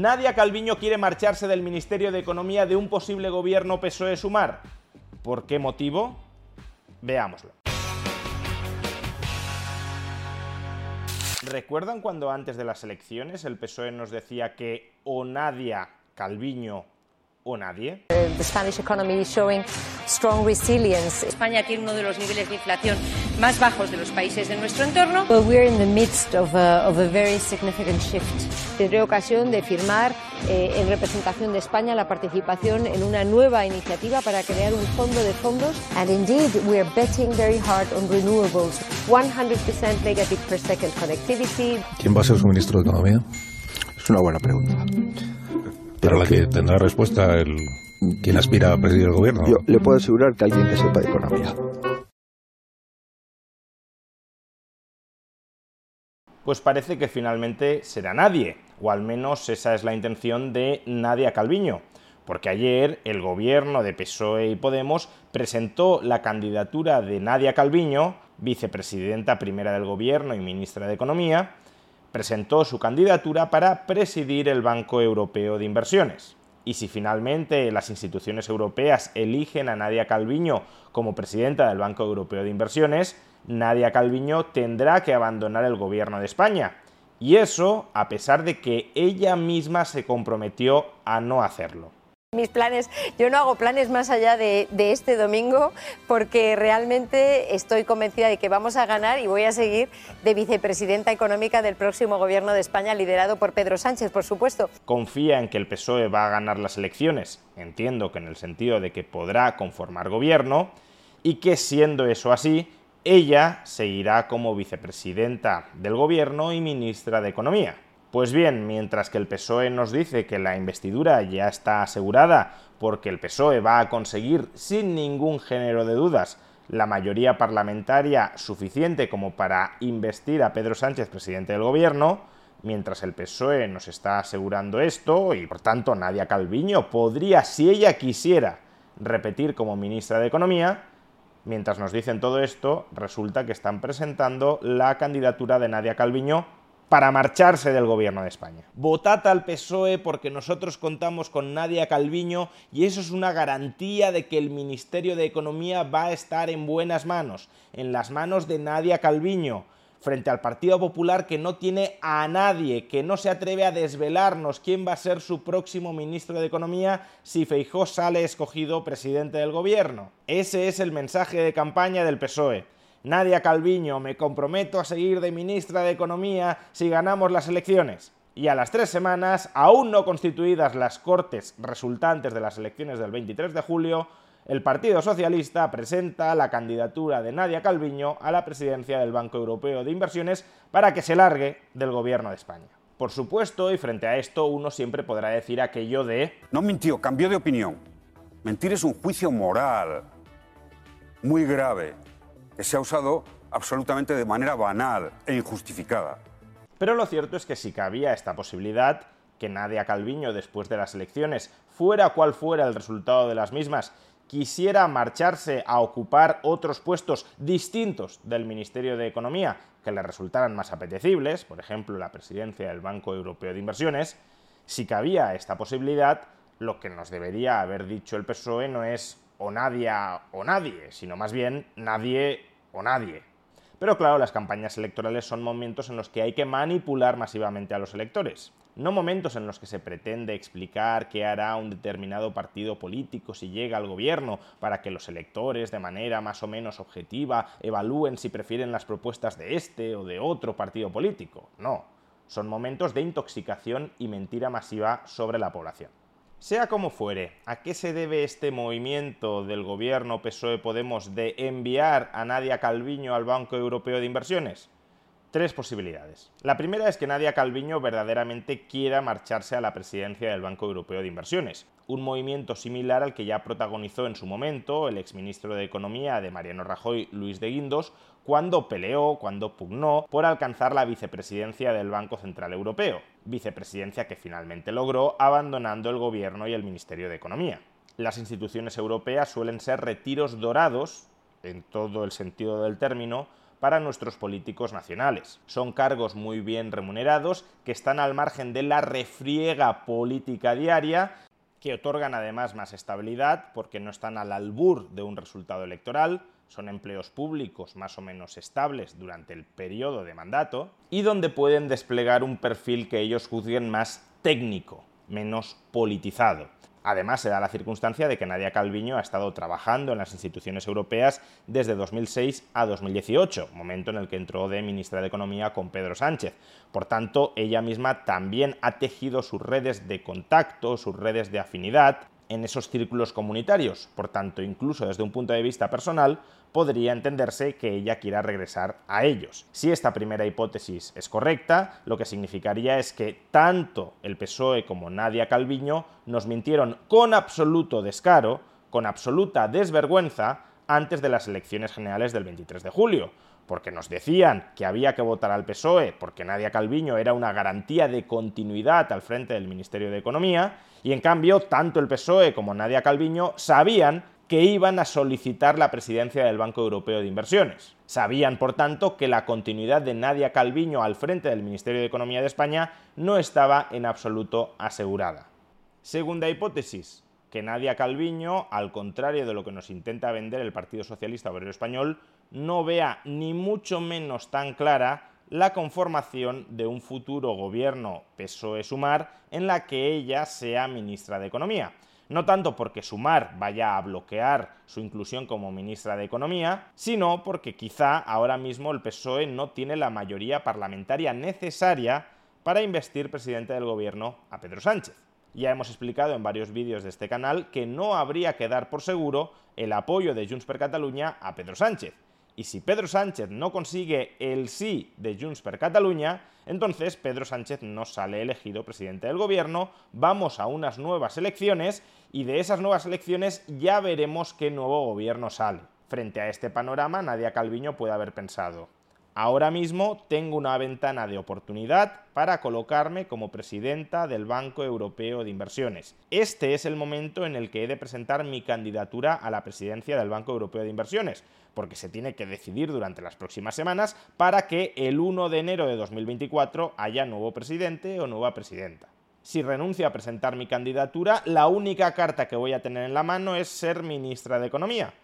Nadia Calviño quiere marcharse del Ministerio de Economía de un posible gobierno PSOE-Sumar. ¿Por qué motivo? Veámoslo. ¿Recuerdan cuando antes de las elecciones el PSOE nos decía que o Nadia Calviño o nadie? The Spanish economy is showing strong resilience. España tiene uno de los niveles de inflación más bajos de los países de nuestro entorno. But we're in the midst of a, of a very significant shift. Tendré ocasión de firmar eh, en representación de España la participación en una nueva iniciativa para crear un fondo de fondos. And indeed, we are betting very hard on renewables. 100% megabit per second connectivity. ¿Quién va a ser su ministro de Economía? Es una buena pregunta. Para la que tendrá respuesta el quien aspira a presidir el gobierno. Yo le puedo asegurar que alguien que sepa de economía. Pues parece que finalmente será nadie, o al menos esa es la intención de Nadia Calviño, porque ayer el gobierno de PSOE y Podemos presentó la candidatura de Nadia Calviño, vicepresidenta primera del gobierno y ministra de Economía, presentó su candidatura para presidir el Banco Europeo de Inversiones. Y si finalmente las instituciones europeas eligen a Nadia Calviño como presidenta del Banco Europeo de Inversiones, Nadia Calviño tendrá que abandonar el gobierno de España. Y eso a pesar de que ella misma se comprometió a no hacerlo. Mis planes, yo no hago planes más allá de, de, este domingo porque realmente estoy convencida de que vamos a ganar y voy a seguir de vicepresidenta económica del próximo gobierno de España liderado por Pedro Sánchez, por supuesto. Confía en que el PSOE va a ganar las elecciones, entiendo que en el sentido de que podrá conformar gobierno y que siendo eso así, ella seguirá como vicepresidenta del gobierno y ministra de Economía. Pues bien, mientras que el PSOE nos dice que la investidura ya está asegurada porque el PSOE va a conseguir sin ningún género de dudas la mayoría parlamentaria suficiente como para investir a Pedro Sánchez presidente del gobierno, mientras el PSOE nos está asegurando esto y por tanto Nadia Calviño podría, si ella quisiera, repetir como ministra de Economía, mientras nos dicen todo esto, resulta que están presentando la candidatura de Nadia Calviño para marcharse del gobierno de España. Votad al PSOE porque nosotros contamos con Nadia Calviño y eso es una garantía de que el Ministerio de Economía va a estar en buenas manos, en las manos de Nadia Calviño, frente al Partido Popular que no tiene a nadie, que no se atreve a desvelarnos quién va a ser su próximo ministro de Economía si Feijó sale escogido presidente del gobierno. Ese es el mensaje de campaña del PSOE. Nadia Calviño, me comprometo a seguir de ministra de Economía si ganamos las elecciones. Y a las tres semanas, aún no constituidas las cortes resultantes de las elecciones del 23 de julio, el Partido Socialista presenta la candidatura de Nadia Calviño a la presidencia del Banco Europeo de Inversiones para que se largue del gobierno de España. Por supuesto, y frente a esto, uno siempre podrá decir aquello de... No mintió, cambió de opinión. Mentir es un juicio moral muy grave que se ha usado absolutamente de manera banal e injustificada. Pero lo cierto es que si cabía esta posibilidad, que Nadia Calviño después de las elecciones, fuera cual fuera el resultado de las mismas, quisiera marcharse a ocupar otros puestos distintos del Ministerio de Economía que le resultaran más apetecibles, por ejemplo la presidencia del Banco Europeo de Inversiones, si cabía esta posibilidad, lo que nos debería haber dicho el PSOE no es o Nadia o nadie, sino más bien nadie o nadie. Pero claro, las campañas electorales son momentos en los que hay que manipular masivamente a los electores, no momentos en los que se pretende explicar qué hará un determinado partido político si llega al gobierno para que los electores, de manera más o menos objetiva, evalúen si prefieren las propuestas de este o de otro partido político. No, son momentos de intoxicación y mentira masiva sobre la población. Sea como fuere, ¿a qué se debe este movimiento del gobierno PSOE Podemos de enviar a Nadia Calviño al Banco Europeo de Inversiones? Tres posibilidades. La primera es que Nadia Calviño verdaderamente quiera marcharse a la presidencia del Banco Europeo de Inversiones, un movimiento similar al que ya protagonizó en su momento el exministro de Economía de Mariano Rajoy, Luis de Guindos, cuando peleó, cuando pugnó por alcanzar la vicepresidencia del Banco Central Europeo, vicepresidencia que finalmente logró abandonando el gobierno y el Ministerio de Economía. Las instituciones europeas suelen ser retiros dorados, en todo el sentido del término, para nuestros políticos nacionales. Son cargos muy bien remunerados que están al margen de la refriega política diaria que otorgan además más estabilidad porque no están al albur de un resultado electoral, son empleos públicos más o menos estables durante el periodo de mandato y donde pueden desplegar un perfil que ellos juzguen más técnico, menos politizado. Además, se da la circunstancia de que Nadia Calviño ha estado trabajando en las instituciones europeas desde 2006 a 2018, momento en el que entró de ministra de Economía con Pedro Sánchez. Por tanto, ella misma también ha tejido sus redes de contacto, sus redes de afinidad en esos círculos comunitarios. Por tanto, incluso desde un punto de vista personal, podría entenderse que ella quiera regresar a ellos. Si esta primera hipótesis es correcta, lo que significaría es que tanto el PSOE como Nadia Calviño nos mintieron con absoluto descaro, con absoluta desvergüenza, antes de las elecciones generales del 23 de julio porque nos decían que había que votar al PSOE porque Nadia Calviño era una garantía de continuidad al frente del Ministerio de Economía, y en cambio tanto el PSOE como Nadia Calviño sabían que iban a solicitar la presidencia del Banco Europeo de Inversiones. Sabían, por tanto, que la continuidad de Nadia Calviño al frente del Ministerio de Economía de España no estaba en absoluto asegurada. Segunda hipótesis, que Nadia Calviño, al contrario de lo que nos intenta vender el Partido Socialista Obrero Español, no vea ni mucho menos tan clara la conformación de un futuro gobierno PSOE-Sumar en la que ella sea ministra de Economía. No tanto porque Sumar vaya a bloquear su inclusión como ministra de Economía, sino porque quizá ahora mismo el PSOE no tiene la mayoría parlamentaria necesaria para investir presidente del gobierno a Pedro Sánchez. Ya hemos explicado en varios vídeos de este canal que no habría que dar por seguro el apoyo de Junts per Catalunya a Pedro Sánchez y si Pedro Sánchez no consigue el sí de Junts per Catalunya, entonces Pedro Sánchez no sale elegido presidente del gobierno, vamos a unas nuevas elecciones y de esas nuevas elecciones ya veremos qué nuevo gobierno sale. Frente a este panorama, Nadia Calviño puede haber pensado, Ahora mismo tengo una ventana de oportunidad para colocarme como presidenta del Banco Europeo de Inversiones. Este es el momento en el que he de presentar mi candidatura a la presidencia del Banco Europeo de Inversiones, porque se tiene que decidir durante las próximas semanas para que el 1 de enero de 2024 haya nuevo presidente o nueva presidenta. Si renuncio a presentar mi candidatura, la única carta que voy a tener en la mano es ser ministra de Economía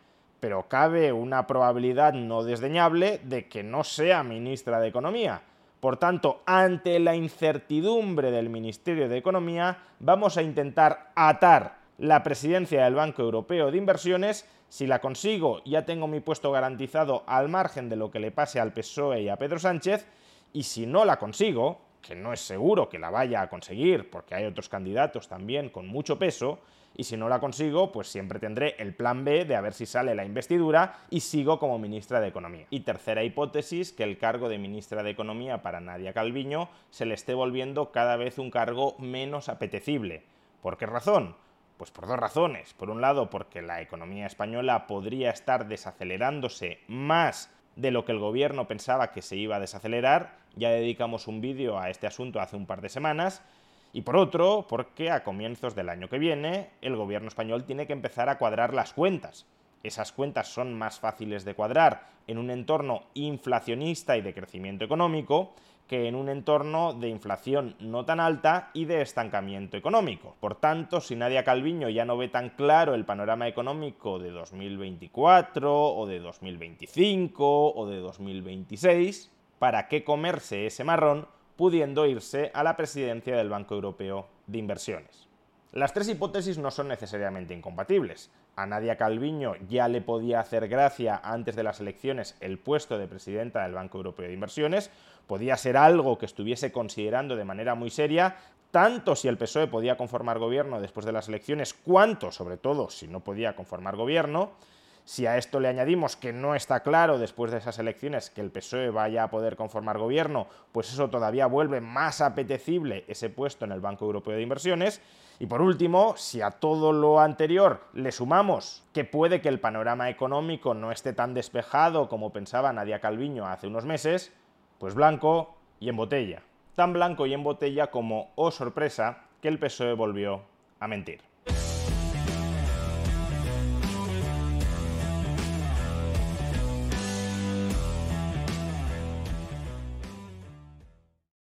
pero cabe una probabilidad no desdeñable de que no sea ministra de Economía. Por tanto, ante la incertidumbre del Ministerio de Economía, vamos a intentar atar la presidencia del Banco Europeo de Inversiones. Si la consigo, ya tengo mi puesto garantizado al margen de lo que le pase al PSOE y a Pedro Sánchez. Y si no la consigo, que no es seguro que la vaya a conseguir, porque hay otros candidatos también con mucho peso, y si no la consigo, pues siempre tendré el plan B de a ver si sale la investidura y sigo como ministra de Economía. Y tercera hipótesis, que el cargo de ministra de Economía para Nadia Calviño se le esté volviendo cada vez un cargo menos apetecible. ¿Por qué razón? Pues por dos razones. Por un lado, porque la economía española podría estar desacelerándose más de lo que el gobierno pensaba que se iba a desacelerar. Ya dedicamos un vídeo a este asunto hace un par de semanas. Y por otro, porque a comienzos del año que viene el gobierno español tiene que empezar a cuadrar las cuentas. Esas cuentas son más fáciles de cuadrar en un entorno inflacionista y de crecimiento económico que en un entorno de inflación no tan alta y de estancamiento económico. Por tanto, si Nadia Calviño ya no ve tan claro el panorama económico de 2024 o de 2025 o de 2026, ¿para qué comerse ese marrón pudiendo irse a la presidencia del Banco Europeo de Inversiones? Las tres hipótesis no son necesariamente incompatibles. A Nadia Calviño ya le podía hacer gracia antes de las elecciones el puesto de presidenta del Banco Europeo de Inversiones, podía ser algo que estuviese considerando de manera muy seria, tanto si el PSOE podía conformar gobierno después de las elecciones, cuanto, sobre todo, si no podía conformar gobierno. Si a esto le añadimos que no está claro después de esas elecciones que el PSOE vaya a poder conformar gobierno, pues eso todavía vuelve más apetecible ese puesto en el Banco Europeo de Inversiones. Y por último, si a todo lo anterior le sumamos que puede que el panorama económico no esté tan despejado como pensaba Nadia Calviño hace unos meses, pues blanco y en botella. Tan blanco y en botella como, oh sorpresa, que el PSOE volvió a mentir.